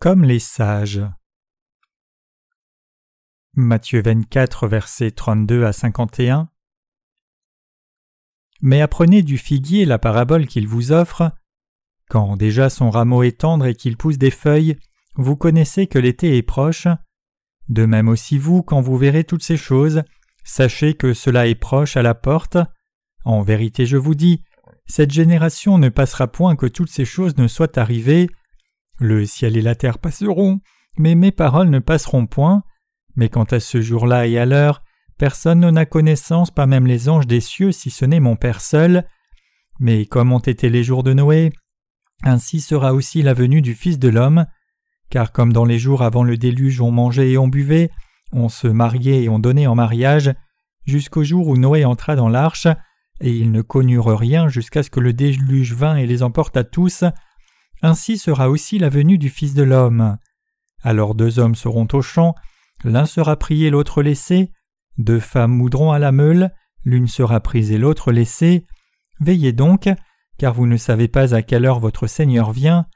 comme les sages. Matthieu 24, versets 32 à 51. Mais apprenez du figuier la parabole qu'il vous offre. Quand déjà son rameau est tendre et qu'il pousse des feuilles, vous connaissez que l'été est proche. De même aussi vous, quand vous verrez toutes ces choses, sachez que cela est proche à la porte. En vérité je vous dis, cette génération ne passera point que toutes ces choses ne soient arrivées. Le ciel et la terre passeront, mais mes paroles ne passeront point. Mais quant à ce jour-là et à l'heure, personne n'en a connaissance, pas même les anges des cieux, si ce n'est mon Père seul. Mais comme ont été les jours de Noé, ainsi sera aussi la venue du Fils de l'homme. Car comme dans les jours avant le déluge on mangeait et on buvait, on se mariait et on donnait en mariage, jusqu'au jour où Noé entra dans l'arche, et ils ne connurent rien jusqu'à ce que le déluge vint et les emporta tous, ainsi sera aussi la venue du Fils de l'homme. Alors deux hommes seront au champ, l'un sera pris et l'autre laissé, deux femmes moudront à la meule, l'une sera prise et l'autre laissée. Veillez donc, car vous ne savez pas à quelle heure votre Seigneur vient,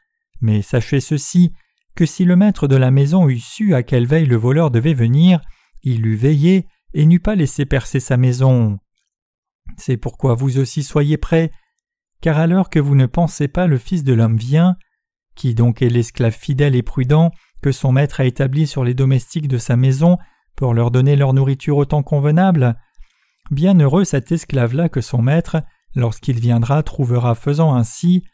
mais sachez ceci, que si le maître de la maison eût su à quelle veille le voleur devait venir, il eût veillé et n'eût pas laissé percer sa maison. C'est pourquoi vous aussi soyez prêts, car l'heure que vous ne pensez pas le Fils de l'homme vient, qui donc est l'esclave fidèle et prudent que son maître a établi sur les domestiques de sa maison pour leur donner leur nourriture au temps convenable Bienheureux cet esclave-là que son maître, lorsqu'il viendra, trouvera faisant ainsi.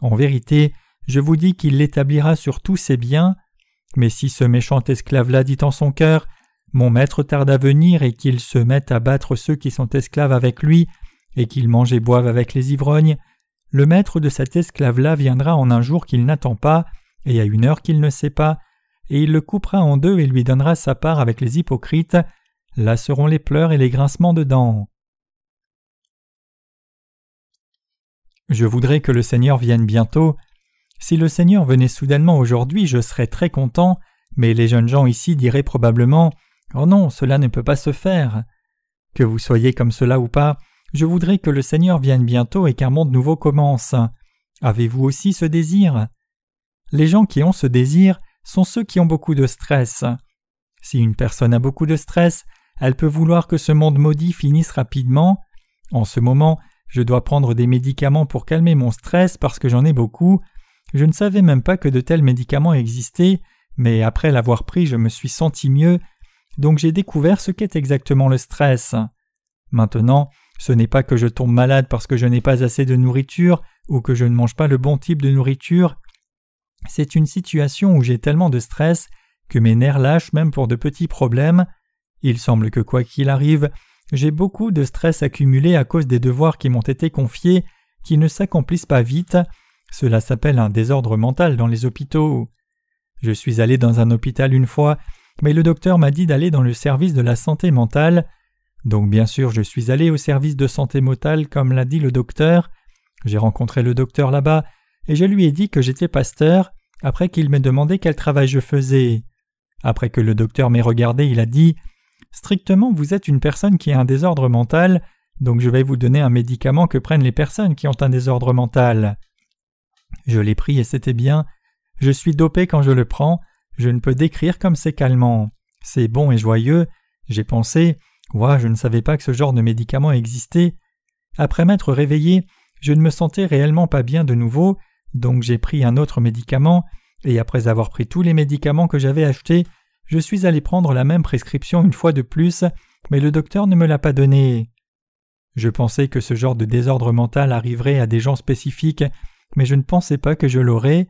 En vérité, je vous dis qu'il l'établira sur tous ses biens. Mais si ce méchant esclave-là dit en son cœur Mon maître tarde à venir et qu'il se mette à battre ceux qui sont esclaves avec lui, et qu'il mange et boive avec les ivrognes, le maître de cet esclave-là viendra en un jour qu'il n'attend pas, et à une heure qu'il ne sait pas, et il le coupera en deux et lui donnera sa part avec les hypocrites, là seront les pleurs et les grincements de dents. Je voudrais que le Seigneur vienne bientôt. Si le Seigneur venait soudainement aujourd'hui, je serais très content, mais les jeunes gens ici diraient probablement Oh non, cela ne peut pas se faire. Que vous soyez comme cela ou pas, je voudrais que le Seigneur vienne bientôt et qu'un monde nouveau commence. Avez-vous aussi ce désir? Les gens qui ont ce désir sont ceux qui ont beaucoup de stress. Si une personne a beaucoup de stress, elle peut vouloir que ce monde maudit finisse rapidement. En ce moment, je dois prendre des médicaments pour calmer mon stress parce que j'en ai beaucoup. Je ne savais même pas que de tels médicaments existaient, mais après l'avoir pris, je me suis senti mieux, donc j'ai découvert ce qu'est exactement le stress. Maintenant, ce n'est pas que je tombe malade parce que je n'ai pas assez de nourriture ou que je ne mange pas le bon type de nourriture. C'est une situation où j'ai tellement de stress que mes nerfs lâchent même pour de petits problèmes. Il semble que quoi qu'il arrive, j'ai beaucoup de stress accumulé à cause des devoirs qui m'ont été confiés, qui ne s'accomplissent pas vite. Cela s'appelle un désordre mental dans les hôpitaux. Je suis allé dans un hôpital une fois, mais le docteur m'a dit d'aller dans le service de la santé mentale. Donc bien sûr je suis allé au service de santé mentale comme l'a dit le docteur. J'ai rencontré le docteur là-bas et je lui ai dit que j'étais pasteur après qu'il m'ait demandé quel travail je faisais. Après que le docteur m'ait regardé, il a dit Strictement, vous êtes une personne qui a un désordre mental, donc je vais vous donner un médicament que prennent les personnes qui ont un désordre mental. Je l'ai pris et c'était bien. Je suis dopé quand je le prends, je ne peux décrire comme c'est calmant. C'est bon et joyeux. J'ai pensé Ouah, je ne savais pas que ce genre de médicament existait. Après m'être réveillé, je ne me sentais réellement pas bien de nouveau, donc j'ai pris un autre médicament, et après avoir pris tous les médicaments que j'avais achetés, je suis allé prendre la même prescription une fois de plus, mais le docteur ne me l'a pas donnée. Je pensais que ce genre de désordre mental arriverait à des gens spécifiques, mais je ne pensais pas que je l'aurais.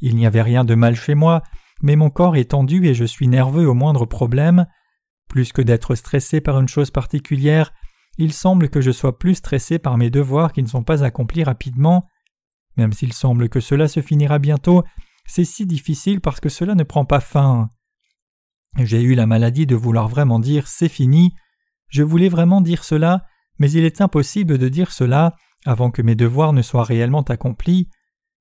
Il n'y avait rien de mal chez moi, mais mon corps est tendu et je suis nerveux au moindre problème. Plus que d'être stressé par une chose particulière, il semble que je sois plus stressé par mes devoirs qui ne sont pas accomplis rapidement. Même s'il semble que cela se finira bientôt, c'est si difficile parce que cela ne prend pas fin. J'ai eu la maladie de vouloir vraiment dire c'est fini. Je voulais vraiment dire cela, mais il est impossible de dire cela avant que mes devoirs ne soient réellement accomplis.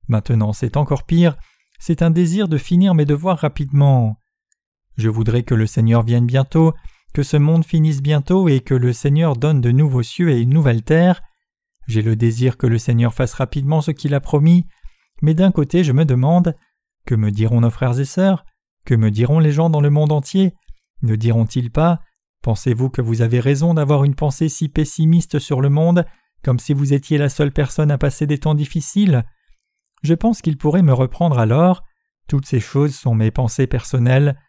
Maintenant c'est encore pire, c'est un désir de finir mes devoirs rapidement. Je voudrais que le Seigneur vienne bientôt, que ce monde finisse bientôt et que le Seigneur donne de nouveaux cieux et une nouvelle terre. J'ai le désir que le Seigneur fasse rapidement ce qu'il a promis, mais d'un côté je me demande Que me diront nos frères et sœurs? Que me diront les gens dans le monde entier? Ne diront-ils pas Pensez-vous que vous avez raison d'avoir une pensée si pessimiste sur le monde, comme si vous étiez la seule personne à passer des temps difficiles? Je pense qu'ils pourraient me reprendre alors. Toutes ces choses sont mes pensées personnelles.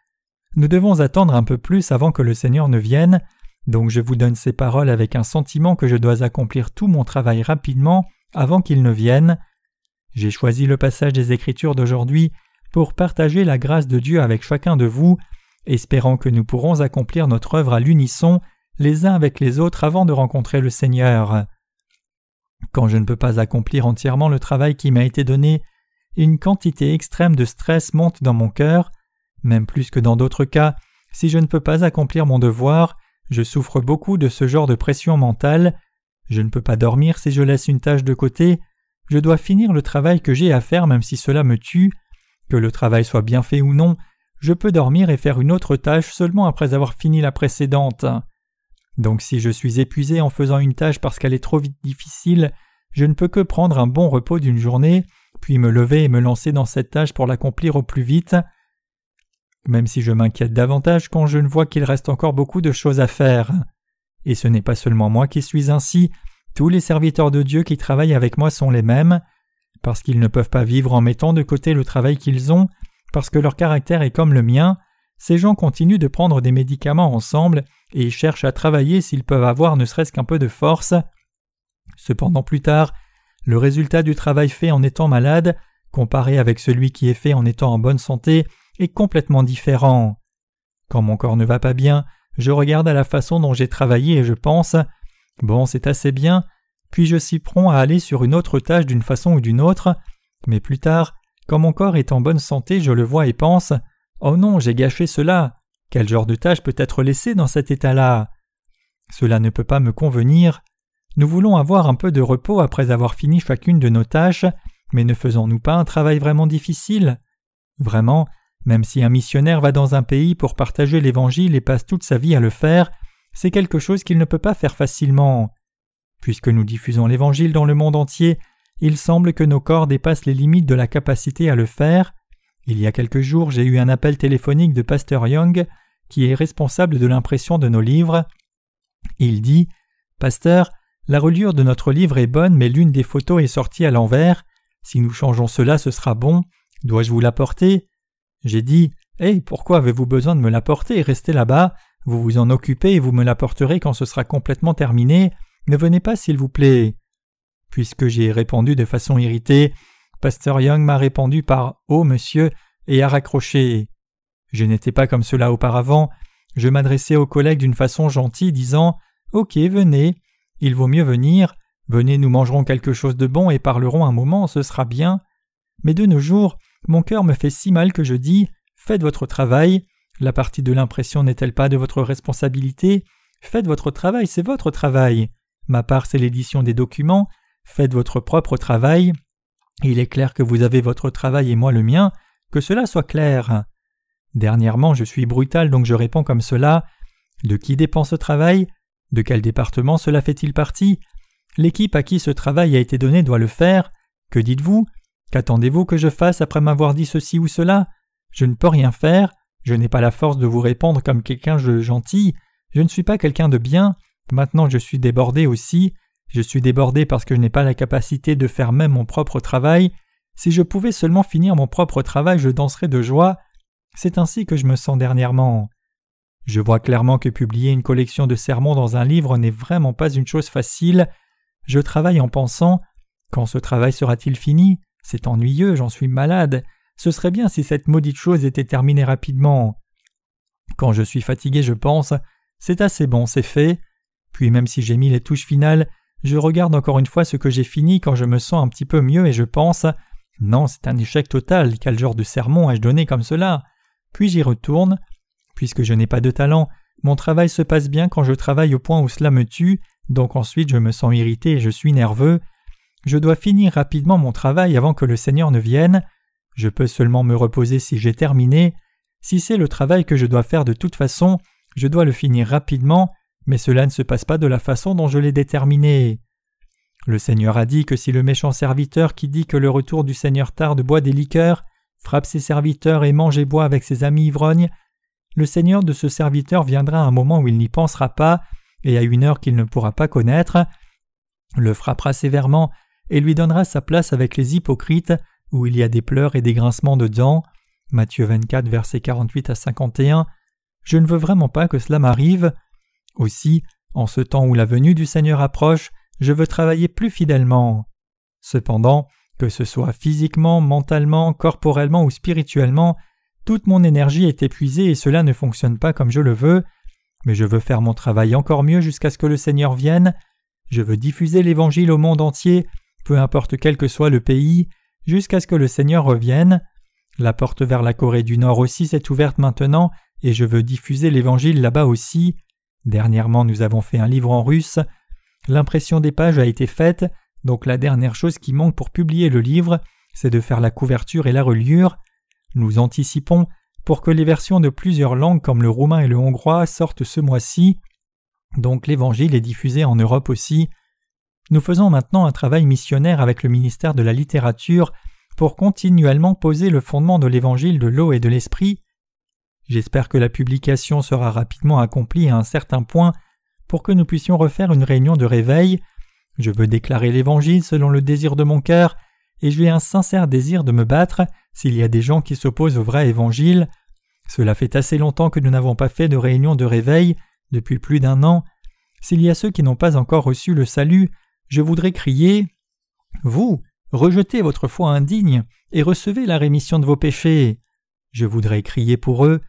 Nous devons attendre un peu plus avant que le Seigneur ne vienne, donc je vous donne ces paroles avec un sentiment que je dois accomplir tout mon travail rapidement avant qu'il ne vienne. J'ai choisi le passage des Écritures d'aujourd'hui pour partager la grâce de Dieu avec chacun de vous, espérant que nous pourrons accomplir notre œuvre à l'unisson les uns avec les autres avant de rencontrer le Seigneur. Quand je ne peux pas accomplir entièrement le travail qui m'a été donné, une quantité extrême de stress monte dans mon cœur, même plus que dans d'autres cas, si je ne peux pas accomplir mon devoir, je souffre beaucoup de ce genre de pression mentale, je ne peux pas dormir si je laisse une tâche de côté, je dois finir le travail que j'ai à faire même si cela me tue, que le travail soit bien fait ou non, je peux dormir et faire une autre tâche seulement après avoir fini la précédente. Donc si je suis épuisé en faisant une tâche parce qu'elle est trop vite difficile, je ne peux que prendre un bon repos d'une journée, puis me lever et me lancer dans cette tâche pour l'accomplir au plus vite. Même si je m'inquiète davantage quand je ne vois qu'il reste encore beaucoup de choses à faire. Et ce n'est pas seulement moi qui suis ainsi, tous les serviteurs de Dieu qui travaillent avec moi sont les mêmes, parce qu'ils ne peuvent pas vivre en mettant de côté le travail qu'ils ont, parce que leur caractère est comme le mien, ces gens continuent de prendre des médicaments ensemble et cherchent à travailler s'ils peuvent avoir ne serait-ce qu'un peu de force. Cependant plus tard, le résultat du travail fait en étant malade, comparé avec celui qui est fait en étant en bonne santé, complètement différent. Quand mon corps ne va pas bien, je regarde à la façon dont j'ai travaillé et je pense Bon, c'est assez bien, puis je suis prompt à aller sur une autre tâche d'une façon ou d'une autre, mais plus tard, quand mon corps est en bonne santé, je le vois et pense Oh non, j'ai gâché cela. Quel genre de tâche peut être laissée dans cet état-là? Cela ne peut pas me convenir. Nous voulons avoir un peu de repos après avoir fini chacune de nos tâches, mais ne faisons-nous pas un travail vraiment difficile? Vraiment, même si un missionnaire va dans un pays pour partager l'Évangile et passe toute sa vie à le faire, c'est quelque chose qu'il ne peut pas faire facilement. Puisque nous diffusons l'Évangile dans le monde entier, il semble que nos corps dépassent les limites de la capacité à le faire. Il y a quelques jours, j'ai eu un appel téléphonique de Pasteur Young, qui est responsable de l'impression de nos livres. Il dit Pasteur, la reliure de notre livre est bonne, mais l'une des photos est sortie à l'envers. Si nous changeons cela, ce sera bon. Dois-je vous l'apporter? J'ai dit Eh, pourquoi avez-vous besoin de me l'apporter? Et rester là-bas vous vous en occupez et vous me l'apporterez quand ce sera complètement terminé. Ne venez pas, s'il vous plaît. Puisque j'ai répondu de façon irritée, Pasteur Young m'a répondu par Oh, monsieur, et a raccroché. Je n'étais pas comme cela auparavant. Je m'adressais aux collègues d'une façon gentille, disant Ok, venez. Il vaut mieux venir. Venez, nous mangerons quelque chose de bon et parlerons un moment, ce sera bien. Mais de nos jours, mon cœur me fait si mal que je dis Faites votre travail. La partie de l'impression n'est-elle pas de votre responsabilité? Faites votre travail, c'est votre travail. Ma part, c'est l'édition des documents. Faites votre propre travail. Il est clair que vous avez votre travail et moi le mien, que cela soit clair. Dernièrement, je suis brutal, donc je réponds comme cela. De qui dépend ce travail? De quel département cela fait-il partie? L'équipe à qui ce travail a été donné doit le faire. Que dites-vous? Qu'attendez-vous que je fasse après m'avoir dit ceci ou cela? Je ne peux rien faire. Je n'ai pas la force de vous répondre comme quelqu'un de gentil, je ne suis pas quelqu'un de bien, maintenant je suis débordé aussi, je suis débordé parce que je n'ai pas la capacité de faire même mon propre travail, si je pouvais seulement finir mon propre travail je danserais de joie, c'est ainsi que je me sens dernièrement. Je vois clairement que publier une collection de sermons dans un livre n'est vraiment pas une chose facile, je travaille en pensant. Quand ce travail sera-t-il fini? C'est ennuyeux, j'en suis malade, ce serait bien si cette maudite chose était terminée rapidement. Quand je suis fatigué, je pense c'est assez bon, c'est fait. Puis même si j'ai mis les touches finales, je regarde encore une fois ce que j'ai fini quand je me sens un petit peu mieux et je pense non, c'est un échec total, quel genre de sermon ai-je donné comme cela? Puis j'y retourne. Puisque je n'ai pas de talent, mon travail se passe bien quand je travaille au point où cela me tue, donc ensuite je me sens irrité et je suis nerveux. Je dois finir rapidement mon travail avant que le Seigneur ne vienne. Je peux seulement me reposer si j'ai terminé. Si c'est le travail que je dois faire de toute façon, je dois le finir rapidement, mais cela ne se passe pas de la façon dont je l'ai déterminé. Le Seigneur a dit que si le méchant serviteur qui dit que le retour du Seigneur tarde boit des liqueurs, frappe ses serviteurs et mange et boit avec ses amis ivrognes, le Seigneur de ce serviteur viendra à un moment où il n'y pensera pas et à une heure qu'il ne pourra pas connaître, le frappera sévèrement et lui donnera sa place avec les hypocrites où il y a des pleurs et des grincements de dents. Matthieu 24, versets 48 à 51. Je ne veux vraiment pas que cela m'arrive. Aussi, en ce temps où la venue du Seigneur approche, je veux travailler plus fidèlement. Cependant, que ce soit physiquement, mentalement, corporellement ou spirituellement, toute mon énergie est épuisée et cela ne fonctionne pas comme je le veux, mais je veux faire mon travail encore mieux jusqu'à ce que le Seigneur vienne. Je veux diffuser l'Évangile au monde entier, peu importe quel que soit le pays, jusqu'à ce que le Seigneur revienne. La porte vers la Corée du Nord aussi s'est ouverte maintenant, et je veux diffuser l'Évangile là-bas aussi. Dernièrement nous avons fait un livre en russe. L'impression des pages a été faite, donc la dernière chose qui manque pour publier le livre, c'est de faire la couverture et la reliure. Nous anticipons pour que les versions de plusieurs langues comme le roumain et le hongrois sortent ce mois-ci. Donc l'Évangile est diffusé en Europe aussi. Nous faisons maintenant un travail missionnaire avec le ministère de la littérature pour continuellement poser le fondement de l'Évangile de l'eau et de l'Esprit. J'espère que la publication sera rapidement accomplie à un certain point pour que nous puissions refaire une réunion de réveil. Je veux déclarer l'Évangile selon le désir de mon cœur, et j'ai un sincère désir de me battre s'il y a des gens qui s'opposent au vrai Évangile. Cela fait assez longtemps que nous n'avons pas fait de réunion de réveil, depuis plus d'un an. S'il y a ceux qui n'ont pas encore reçu le salut, je voudrais crier Vous, rejetez votre foi indigne et recevez la rémission de vos péchés. Je voudrais crier pour eux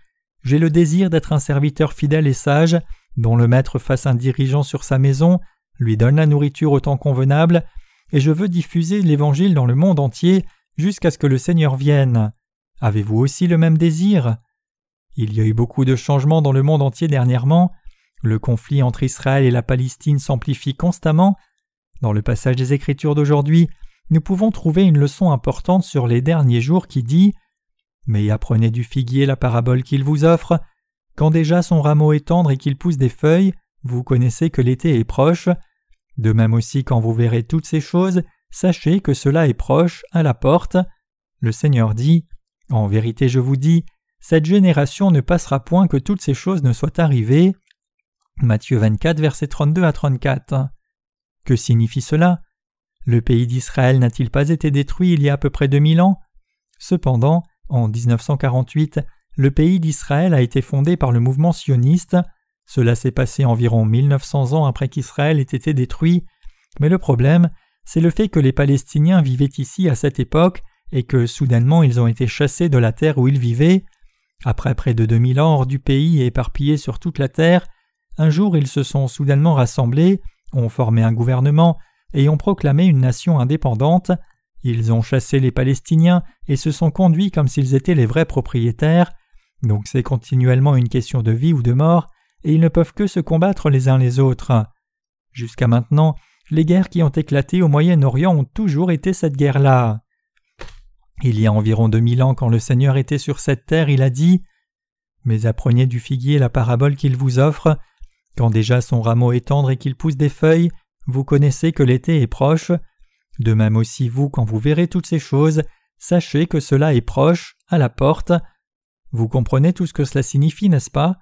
J'ai le désir d'être un serviteur fidèle et sage, dont le maître fasse un dirigeant sur sa maison, lui donne la nourriture au temps convenable, et je veux diffuser l'Évangile dans le monde entier jusqu'à ce que le Seigneur vienne. Avez-vous aussi le même désir? Il y a eu beaucoup de changements dans le monde entier dernièrement. Le conflit entre Israël et la Palestine s'amplifie constamment, dans le passage des Écritures d'aujourd'hui, nous pouvons trouver une leçon importante sur les derniers jours qui dit Mais apprenez du figuier la parabole qu'il vous offre. Quand déjà son rameau est tendre et qu'il pousse des feuilles, vous connaissez que l'été est proche. De même aussi, quand vous verrez toutes ces choses, sachez que cela est proche, à la porte. Le Seigneur dit En vérité, je vous dis, cette génération ne passera point que toutes ces choses ne soient arrivées. Matthieu 24, versets 32 à 34. Que signifie cela? Le pays d'Israël n'a-t-il pas été détruit il y a à peu près 2000 ans? Cependant, en 1948, le pays d'Israël a été fondé par le mouvement sioniste. Cela s'est passé environ 1900 ans après qu'Israël ait été détruit. Mais le problème, c'est le fait que les Palestiniens vivaient ici à cette époque et que soudainement ils ont été chassés de la terre où ils vivaient. Après près de 2000 ans hors du pays et éparpillés sur toute la terre, un jour ils se sont soudainement rassemblés ont formé un gouvernement et ont proclamé une nation indépendante, ils ont chassé les Palestiniens et se sont conduits comme s'ils étaient les vrais propriétaires, donc c'est continuellement une question de vie ou de mort, et ils ne peuvent que se combattre les uns les autres. Jusqu'à maintenant, les guerres qui ont éclaté au Moyen-Orient ont toujours été cette guerre-là. Il y a environ deux mille ans, quand le Seigneur était sur cette terre, il a dit Mais apprenez du figuier la parabole qu'il vous offre, quand déjà son rameau est tendre et qu'il pousse des feuilles, vous connaissez que l'été est proche. De même aussi vous, quand vous verrez toutes ces choses, sachez que cela est proche, à la porte. Vous comprenez tout ce que cela signifie, n'est-ce pas?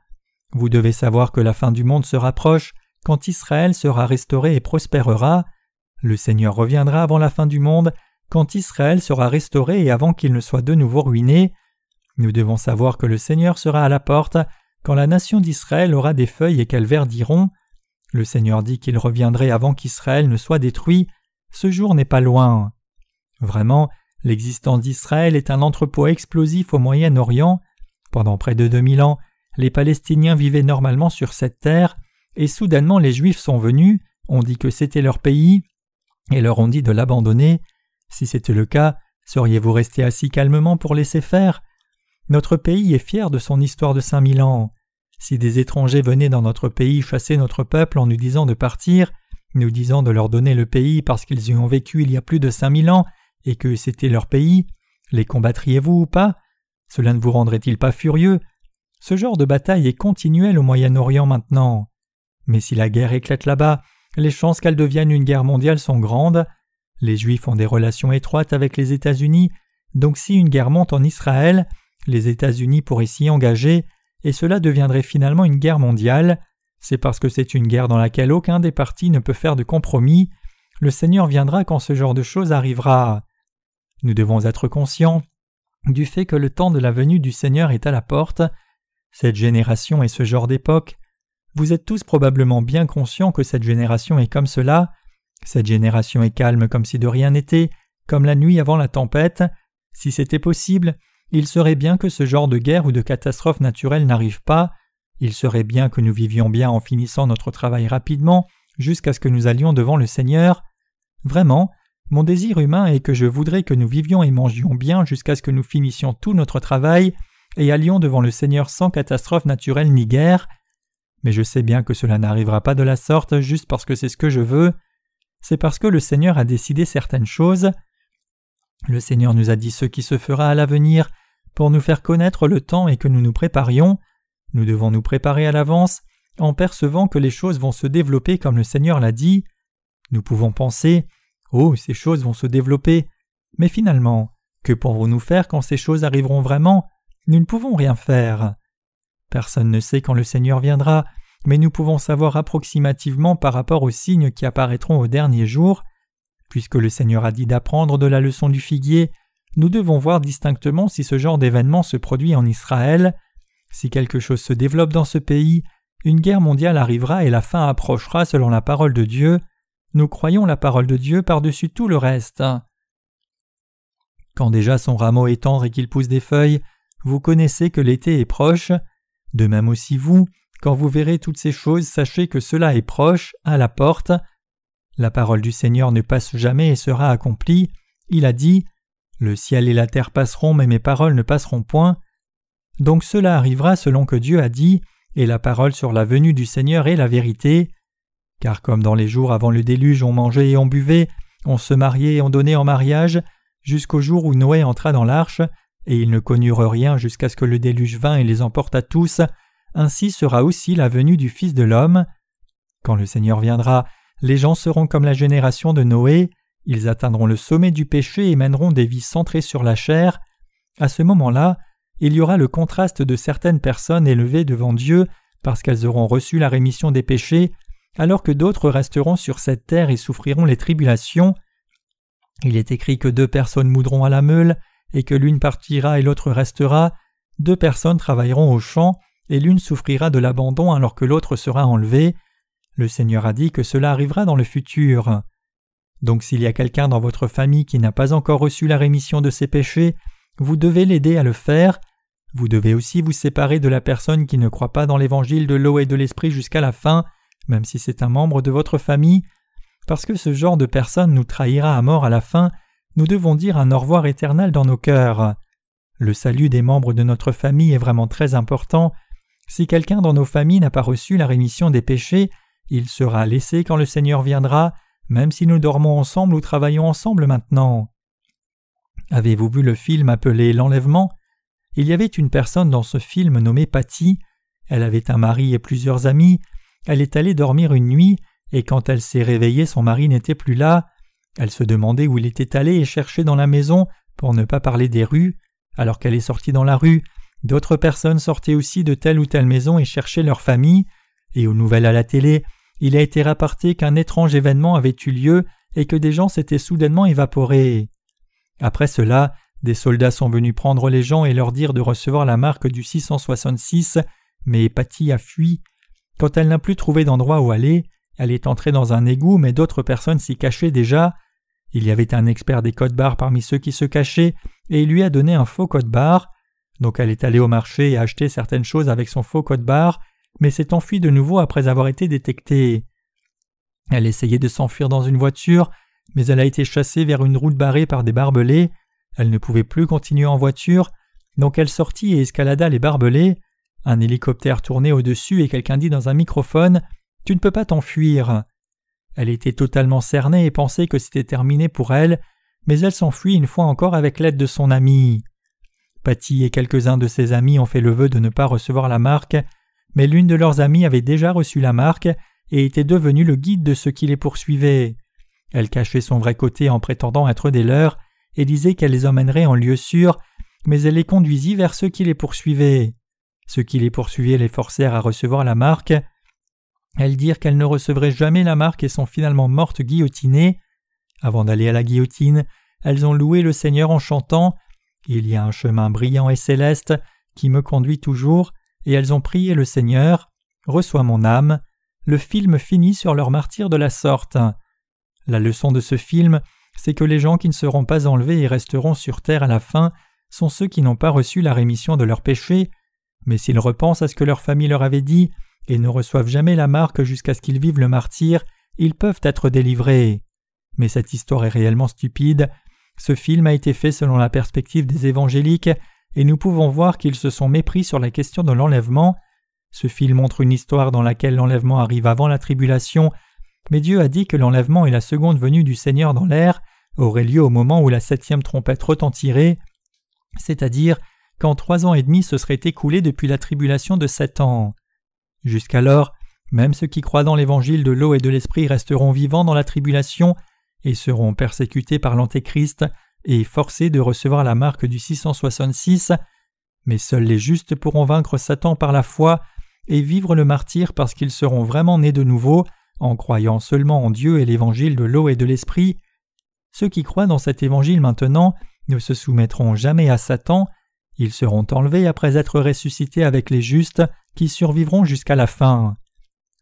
Vous devez savoir que la fin du monde se rapproche quand Israël sera restauré et prospérera. Le Seigneur reviendra avant la fin du monde, quand Israël sera restauré et avant qu'il ne soit de nouveau ruiné. Nous devons savoir que le Seigneur sera à la porte quand la nation d'Israël aura des feuilles et qu'elles verdiront, le Seigneur dit qu'il reviendrait avant qu'Israël ne soit détruit, ce jour n'est pas loin. Vraiment, l'existence d'Israël est un entrepôt explosif au Moyen-Orient. Pendant près de deux mille ans, les Palestiniens vivaient normalement sur cette terre, et soudainement les Juifs sont venus, ont dit que c'était leur pays, et leur ont dit de l'abandonner. Si c'était le cas, seriez-vous resté assis calmement pour laisser faire? Notre pays est fier de son histoire de cinq mille ans. Si des étrangers venaient dans notre pays chasser notre peuple en nous disant de partir, nous disant de leur donner le pays parce qu'ils y ont vécu il y a plus de cinq mille ans et que c'était leur pays, les combattriez-vous ou pas? Cela ne vous rendrait-il pas furieux? Ce genre de bataille est continuel au Moyen-Orient maintenant. Mais si la guerre éclate là-bas, les chances qu'elle devienne une guerre mondiale sont grandes. Les Juifs ont des relations étroites avec les États-Unis Donc si une guerre monte en Israël, les États-Unis pourraient s'y engager, et cela deviendrait finalement une guerre mondiale. C'est parce que c'est une guerre dans laquelle aucun des partis ne peut faire de compromis. Le Seigneur viendra quand ce genre de choses arrivera. Nous devons être conscients du fait que le temps de la venue du Seigneur est à la porte. Cette génération et ce genre d'époque, vous êtes tous probablement bien conscients que cette génération est comme cela. Cette génération est calme comme si de rien n'était, comme la nuit avant la tempête. Si c'était possible, il serait bien que ce genre de guerre ou de catastrophe naturelle n'arrive pas. Il serait bien que nous vivions bien en finissant notre travail rapidement jusqu'à ce que nous allions devant le Seigneur. Vraiment, mon désir humain est que je voudrais que nous vivions et mangions bien jusqu'à ce que nous finissions tout notre travail et allions devant le Seigneur sans catastrophe naturelle ni guerre. Mais je sais bien que cela n'arrivera pas de la sorte juste parce que c'est ce que je veux. C'est parce que le Seigneur a décidé certaines choses. Le Seigneur nous a dit ce qui se fera à l'avenir pour nous faire connaître le temps et que nous nous préparions. Nous devons nous préparer à l'avance en percevant que les choses vont se développer comme le Seigneur l'a dit. Nous pouvons penser Oh, ces choses vont se développer. Mais finalement, que pourrons-nous faire quand ces choses arriveront vraiment? Nous ne pouvons rien faire. Personne ne sait quand le Seigneur viendra, mais nous pouvons savoir approximativement par rapport aux signes qui apparaîtront au dernier jour. Puisque le Seigneur a dit d'apprendre de la leçon du figuier, nous devons voir distinctement si ce genre d'événement se produit en Israël. Si quelque chose se développe dans ce pays, une guerre mondiale arrivera et la fin approchera selon la parole de Dieu. Nous croyons la parole de Dieu par-dessus tout le reste. Quand déjà son rameau est tendre et qu'il pousse des feuilles, vous connaissez que l'été est proche. De même aussi vous, quand vous verrez toutes ces choses, sachez que cela est proche, à la porte. La parole du Seigneur ne passe jamais et sera accomplie. Il a dit Le ciel et la terre passeront, mais mes paroles ne passeront point. Donc cela arrivera selon que Dieu a dit, et la parole sur la venue du Seigneur est la vérité. Car comme dans les jours avant le déluge on mangeait et on buvait, on se mariait et on donnait en mariage, jusqu'au jour où Noé entra dans l'arche, et ils ne connurent rien jusqu'à ce que le déluge vint et les emporta tous, ainsi sera aussi la venue du Fils de l'homme. Quand le Seigneur viendra, les gens seront comme la génération de Noé, ils atteindront le sommet du péché et mèneront des vies centrées sur la chair. À ce moment-là, il y aura le contraste de certaines personnes élevées devant Dieu parce qu'elles auront reçu la rémission des péchés, alors que d'autres resteront sur cette terre et souffriront les tribulations. Il est écrit que deux personnes moudront à la meule, et que l'une partira et l'autre restera, deux personnes travailleront au champ, et l'une souffrira de l'abandon alors que l'autre sera enlevée. Le Seigneur a dit que cela arrivera dans le futur. Donc s'il y a quelqu'un dans votre famille qui n'a pas encore reçu la rémission de ses péchés, vous devez l'aider à le faire. Vous devez aussi vous séparer de la personne qui ne croit pas dans l'évangile de l'eau et de l'esprit jusqu'à la fin, même si c'est un membre de votre famille, parce que ce genre de personne nous trahira à mort à la fin, nous devons dire un au revoir éternel dans nos cœurs. Le salut des membres de notre famille est vraiment très important. Si quelqu'un dans nos familles n'a pas reçu la rémission des péchés, il sera laissé quand le Seigneur viendra, même si nous dormons ensemble ou travaillons ensemble maintenant. Avez-vous vu le film appelé L'enlèvement? Il y avait une personne dans ce film nommée Patty. Elle avait un mari et plusieurs amis. Elle est allée dormir une nuit, et quand elle s'est réveillée, son mari n'était plus là. Elle se demandait où il était allé et cherchait dans la maison, pour ne pas parler des rues. Alors qu'elle est sortie dans la rue, d'autres personnes sortaient aussi de telle ou telle maison et cherchaient leur famille, et aux nouvelles à la télé, il a été rapporté qu'un étrange événement avait eu lieu et que des gens s'étaient soudainement évaporés. Après cela, des soldats sont venus prendre les gens et leur dire de recevoir la marque du 666, mais Patty a fui. Quand elle n'a plus trouvé d'endroit où aller, elle est entrée dans un égout, mais d'autres personnes s'y cachaient déjà. Il y avait un expert des codes barres parmi ceux qui se cachaient, et il lui a donné un faux code barre. Donc elle est allée au marché et a acheté certaines choses avec son faux code barre, mais s'est enfuie de nouveau après avoir été détectée. Elle essayait de s'enfuir dans une voiture, mais elle a été chassée vers une route barrée par des barbelés. Elle ne pouvait plus continuer en voiture, donc elle sortit et escalada les barbelés. Un hélicoptère tournait au-dessus et quelqu'un dit dans un microphone Tu ne peux pas t'enfuir. Elle était totalement cernée et pensait que c'était terminé pour elle, mais elle s'enfuit une fois encore avec l'aide de son ami. Patty et quelques-uns de ses amis ont fait le vœu de ne pas recevoir la marque, mais l'une de leurs amies avait déjà reçu la marque et était devenue le guide de ceux qui les poursuivaient. Elle cachait son vrai côté en prétendant être des leurs, et disait qu'elle les emmènerait en lieu sûr, mais elle les conduisit vers ceux qui les poursuivaient. Ceux qui les poursuivaient les forcèrent à recevoir la marque. Elles dirent qu'elles ne recevraient jamais la marque et sont finalement mortes guillotinées. Avant d'aller à la guillotine, elles ont loué le Seigneur en chantant Il y a un chemin brillant et céleste qui me conduit toujours, et elles ont prié le Seigneur Reçois mon âme. Le film finit sur leur martyr de la sorte. La leçon de ce film, c'est que les gens qui ne seront pas enlevés et resteront sur terre à la fin sont ceux qui n'ont pas reçu la rémission de leurs péchés, mais s'ils repensent à ce que leur famille leur avait dit et ne reçoivent jamais la marque jusqu'à ce qu'ils vivent le martyr, ils peuvent être délivrés. Mais cette histoire est réellement stupide. Ce film a été fait selon la perspective des évangéliques, et nous pouvons voir qu'ils se sont mépris sur la question de l'enlèvement. Ce film montre une histoire dans laquelle l'enlèvement arrive avant la tribulation, mais Dieu a dit que l'enlèvement et la seconde venue du Seigneur dans l'air auraient lieu au moment où la septième trompette retentirait, c'est-à-dire quand trois ans et demi se seraient écoulés depuis la tribulation de sept ans. Jusqu'alors, même ceux qui croient dans l'évangile de l'eau et de l'esprit resteront vivants dans la tribulation et seront persécutés par l'Antéchrist et forcés de recevoir la marque du 666, mais seuls les justes pourront vaincre Satan par la foi et vivre le martyr parce qu'ils seront vraiment nés de nouveau en croyant seulement en Dieu et l'évangile de l'eau et de l'esprit. Ceux qui croient dans cet évangile maintenant ne se soumettront jamais à Satan, ils seront enlevés après être ressuscités avec les justes qui survivront jusqu'à la fin.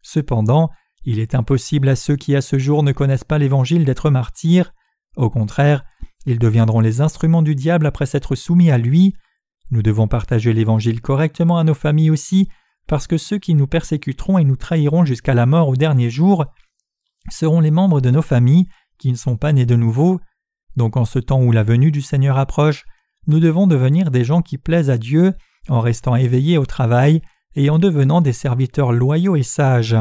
Cependant, il est impossible à ceux qui à ce jour ne connaissent pas l'Évangile d'être martyrs. Au contraire, ils deviendront les instruments du diable après s'être soumis à lui. Nous devons partager l'Évangile correctement à nos familles aussi, parce que ceux qui nous persécuteront et nous trahiront jusqu'à la mort au dernier jour seront les membres de nos familles qui ne sont pas nés de nouveau. Donc en ce temps où la venue du Seigneur approche, nous devons devenir des gens qui plaisent à Dieu en restant éveillés au travail et en devenant des serviteurs loyaux et sages.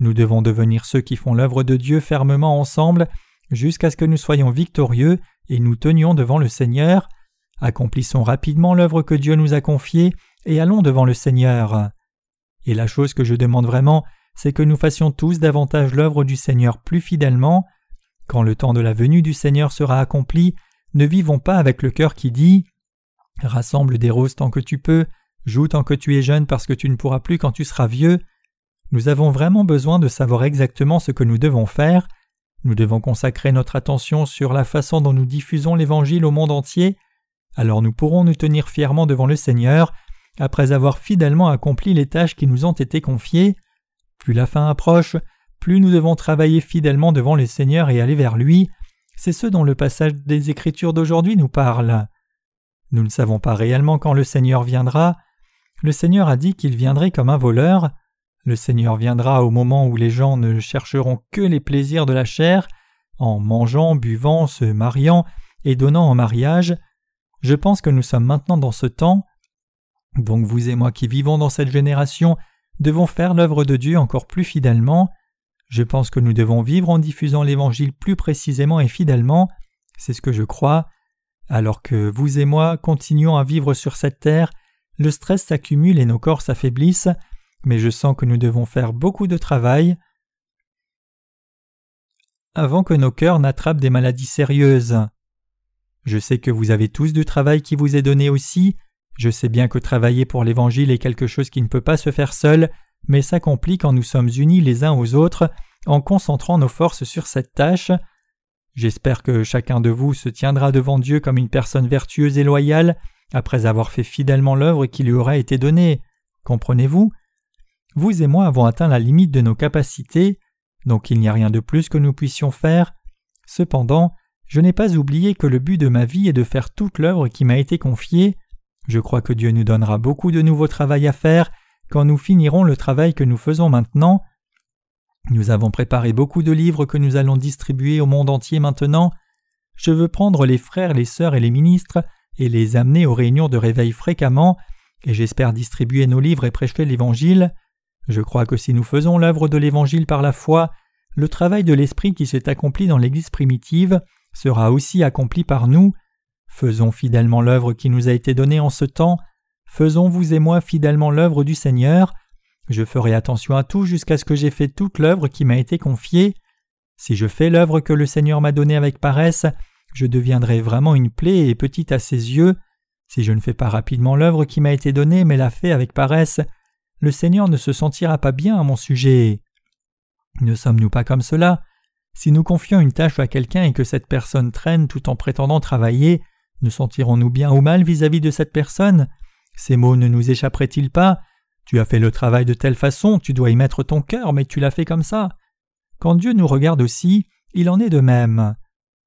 Nous devons devenir ceux qui font l'œuvre de Dieu fermement ensemble jusqu'à ce que nous soyons victorieux et nous tenions devant le Seigneur. Accomplissons rapidement l'œuvre que Dieu nous a confiée et allons devant le Seigneur. Et la chose que je demande vraiment, c'est que nous fassions tous davantage l'œuvre du Seigneur plus fidèlement. Quand le temps de la venue du Seigneur sera accompli, ne vivons pas avec le cœur qui dit Rassemble des roses tant que tu peux, joue tant que tu es jeune parce que tu ne pourras plus quand tu seras vieux. Nous avons vraiment besoin de savoir exactement ce que nous devons faire. Nous devons consacrer notre attention sur la façon dont nous diffusons l'Évangile au monde entier. Alors nous pourrons nous tenir fièrement devant le Seigneur après avoir fidèlement accompli les tâches qui nous ont été confiées. Plus la fin approche, plus nous devons travailler fidèlement devant le Seigneur et aller vers lui. C'est ce dont le passage des Écritures d'aujourd'hui nous parle. Nous ne savons pas réellement quand le Seigneur viendra. Le Seigneur a dit qu'il viendrait comme un voleur. Le Seigneur viendra au moment où les gens ne chercheront que les plaisirs de la chair, en mangeant, buvant, se mariant et donnant en mariage. Je pense que nous sommes maintenant dans ce temps. Donc vous et moi qui vivons dans cette génération devons faire l'œuvre de Dieu encore plus fidèlement. Je pense que nous devons vivre en diffusant l'Évangile plus précisément et fidèlement. C'est ce que je crois. Alors que vous et moi continuons à vivre sur cette terre, le stress s'accumule et nos corps s'affaiblissent mais je sens que nous devons faire beaucoup de travail avant que nos cœurs n'attrapent des maladies sérieuses. Je sais que vous avez tous du travail qui vous est donné aussi, je sais bien que travailler pour l'Évangile est quelque chose qui ne peut pas se faire seul, mais s'accomplit quand nous sommes unis les uns aux autres en concentrant nos forces sur cette tâche. J'espère que chacun de vous se tiendra devant Dieu comme une personne vertueuse et loyale après avoir fait fidèlement l'œuvre qui lui aura été donnée. Comprenez-vous? Vous et moi avons atteint la limite de nos capacités, donc il n'y a rien de plus que nous puissions faire. Cependant, je n'ai pas oublié que le but de ma vie est de faire toute l'œuvre qui m'a été confiée. Je crois que Dieu nous donnera beaucoup de nouveaux travail à faire quand nous finirons le travail que nous faisons maintenant. Nous avons préparé beaucoup de livres que nous allons distribuer au monde entier maintenant. Je veux prendre les frères, les sœurs et les ministres et les amener aux réunions de réveil fréquemment, et j'espère distribuer nos livres et prêcher l'Évangile. Je crois que si nous faisons l'œuvre de l'Évangile par la foi, le travail de l'Esprit qui s'est accompli dans l'Église primitive sera aussi accompli par nous. Faisons fidèlement l'œuvre qui nous a été donnée en ce temps, faisons vous et moi fidèlement l'œuvre du Seigneur. Je ferai attention à tout jusqu'à ce que j'ai fait toute l'œuvre qui m'a été confiée. Si je fais l'œuvre que le Seigneur m'a donnée avec paresse, je deviendrai vraiment une plaie et petite à ses yeux. Si je ne fais pas rapidement l'œuvre qui m'a été donnée, mais la fais avec paresse, le Seigneur ne se sentira pas bien à mon sujet. Ne sommes-nous pas comme cela? Si nous confions une tâche à quelqu'un et que cette personne traîne tout en prétendant travailler, ne sentirons-nous bien ou mal vis-à-vis de cette personne? Ces mots ne nous échapperaient-ils pas? Tu as fait le travail de telle façon, tu dois y mettre ton cœur, mais tu l'as fait comme ça. Quand Dieu nous regarde aussi, il en est de même.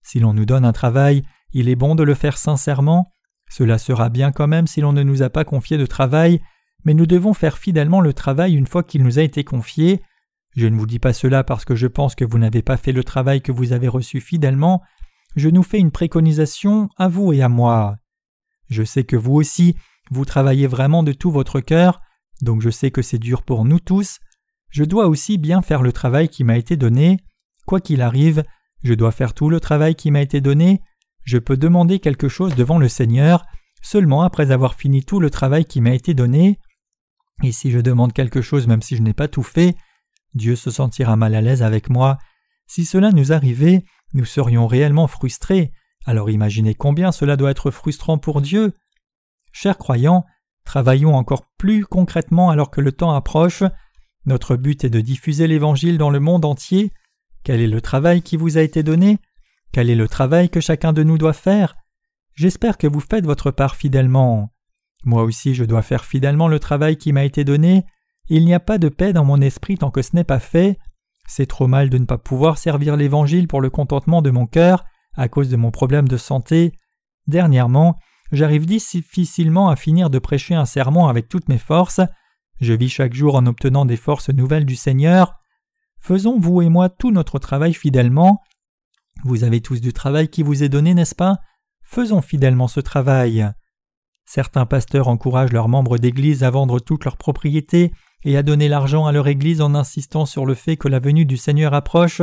Si l'on nous donne un travail, il est bon de le faire sincèrement. Cela sera bien quand même si l'on ne nous a pas confié de travail, mais nous devons faire fidèlement le travail une fois qu'il nous a été confié. Je ne vous dis pas cela parce que je pense que vous n'avez pas fait le travail que vous avez reçu fidèlement, je nous fais une préconisation à vous et à moi. Je sais que vous aussi, vous travaillez vraiment de tout votre cœur, donc je sais que c'est dur pour nous tous. Je dois aussi bien faire le travail qui m'a été donné. Quoi qu'il arrive, je dois faire tout le travail qui m'a été donné. Je peux demander quelque chose devant le Seigneur seulement après avoir fini tout le travail qui m'a été donné. Et si je demande quelque chose même si je n'ai pas tout fait, Dieu se sentira mal à l'aise avec moi. Si cela nous arrivait, nous serions réellement frustrés, alors imaginez combien cela doit être frustrant pour Dieu. Chers croyants, travaillons encore plus concrètement alors que le temps approche. Notre but est de diffuser l'Évangile dans le monde entier. Quel est le travail qui vous a été donné? Quel est le travail que chacun de nous doit faire? J'espère que vous faites votre part fidèlement. Moi aussi je dois faire fidèlement le travail qui m'a été donné. Il n'y a pas de paix dans mon esprit tant que ce n'est pas fait. C'est trop mal de ne pas pouvoir servir l'Évangile pour le contentement de mon cœur à cause de mon problème de santé. Dernièrement, j'arrive difficilement à finir de prêcher un sermon avec toutes mes forces. Je vis chaque jour en obtenant des forces nouvelles du Seigneur. Faisons, vous et moi, tout notre travail fidèlement. Vous avez tous du travail qui vous est donné, n'est-ce pas? Faisons fidèlement ce travail. Certains pasteurs encouragent leurs membres d'Église à vendre toutes leurs propriétés et à donner l'argent à leur Église en insistant sur le fait que la venue du Seigneur approche.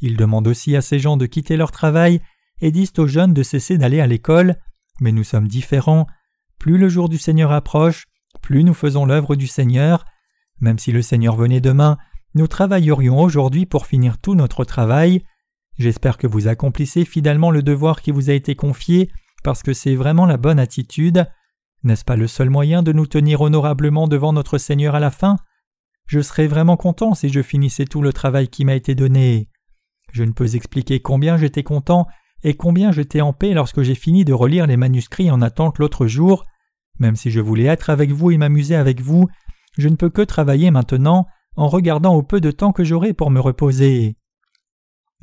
Ils demandent aussi à ces gens de quitter leur travail et disent aux jeunes de cesser d'aller à l'école, mais nous sommes différents. Plus le jour du Seigneur approche, plus nous faisons l'œuvre du Seigneur. Même si le Seigneur venait demain, nous travaillerions aujourd'hui pour finir tout notre travail. J'espère que vous accomplissez fidèlement le devoir qui vous a été confié, parce que c'est vraiment la bonne attitude. N'est-ce pas le seul moyen de nous tenir honorablement devant notre Seigneur à la fin? Je serais vraiment content si je finissais tout le travail qui m'a été donné. Je ne peux expliquer combien j'étais content et combien j'étais en paix lorsque j'ai fini de relire les manuscrits en attente l'autre jour. Même si je voulais être avec vous et m'amuser avec vous, je ne peux que travailler maintenant en regardant au peu de temps que j'aurai pour me reposer.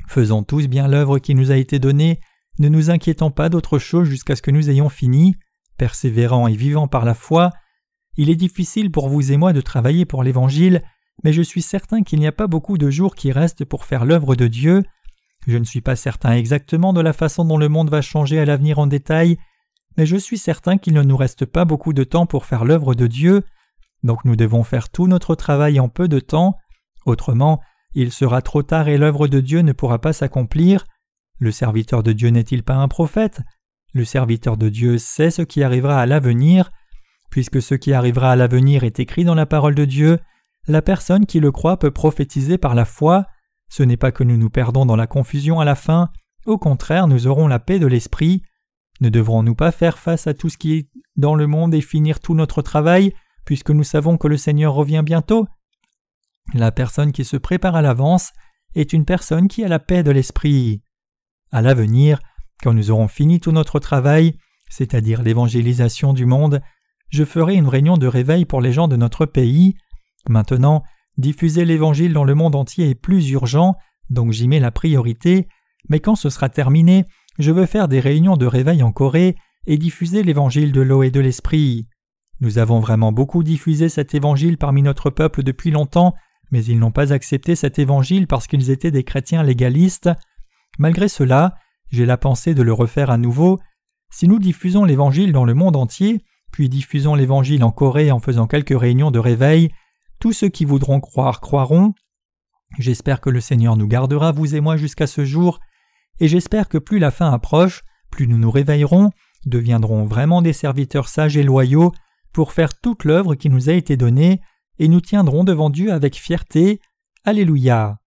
Faisons tous bien l'œuvre qui nous a été donnée, ne nous inquiétons pas d'autre chose jusqu'à ce que nous ayons fini persévérant et vivant par la foi, il est difficile pour vous et moi de travailler pour l'Évangile, mais je suis certain qu'il n'y a pas beaucoup de jours qui restent pour faire l'œuvre de Dieu. Je ne suis pas certain exactement de la façon dont le monde va changer à l'avenir en détail, mais je suis certain qu'il ne nous reste pas beaucoup de temps pour faire l'œuvre de Dieu, donc nous devons faire tout notre travail en peu de temps, autrement il sera trop tard et l'œuvre de Dieu ne pourra pas s'accomplir. Le serviteur de Dieu n'est-il pas un prophète? Le serviteur de Dieu sait ce qui arrivera à l'avenir. Puisque ce qui arrivera à l'avenir est écrit dans la parole de Dieu, la personne qui le croit peut prophétiser par la foi. Ce n'est pas que nous nous perdons dans la confusion à la fin, au contraire nous aurons la paix de l'esprit. Ne devrons-nous pas faire face à tout ce qui est dans le monde et finir tout notre travail, puisque nous savons que le Seigneur revient bientôt? La personne qui se prépare à l'avance est une personne qui a la paix de l'esprit. À l'avenir, quand nous aurons fini tout notre travail, c'est-à-dire l'évangélisation du monde, je ferai une réunion de réveil pour les gens de notre pays. Maintenant, diffuser l'Évangile dans le monde entier est plus urgent, donc j'y mets la priorité, mais quand ce sera terminé, je veux faire des réunions de réveil en Corée et diffuser l'Évangile de l'eau et de l'Esprit. Nous avons vraiment beaucoup diffusé cet Évangile parmi notre peuple depuis longtemps, mais ils n'ont pas accepté cet Évangile parce qu'ils étaient des chrétiens légalistes. Malgré cela, j'ai la pensée de le refaire à nouveau. Si nous diffusons l'Évangile dans le monde entier, puis diffusons l'Évangile en Corée en faisant quelques réunions de réveil, tous ceux qui voudront croire croiront. J'espère que le Seigneur nous gardera, vous et moi, jusqu'à ce jour, et j'espère que plus la fin approche, plus nous nous réveillerons, deviendrons vraiment des serviteurs sages et loyaux pour faire toute l'œuvre qui nous a été donnée, et nous tiendrons devant Dieu avec fierté. Alléluia.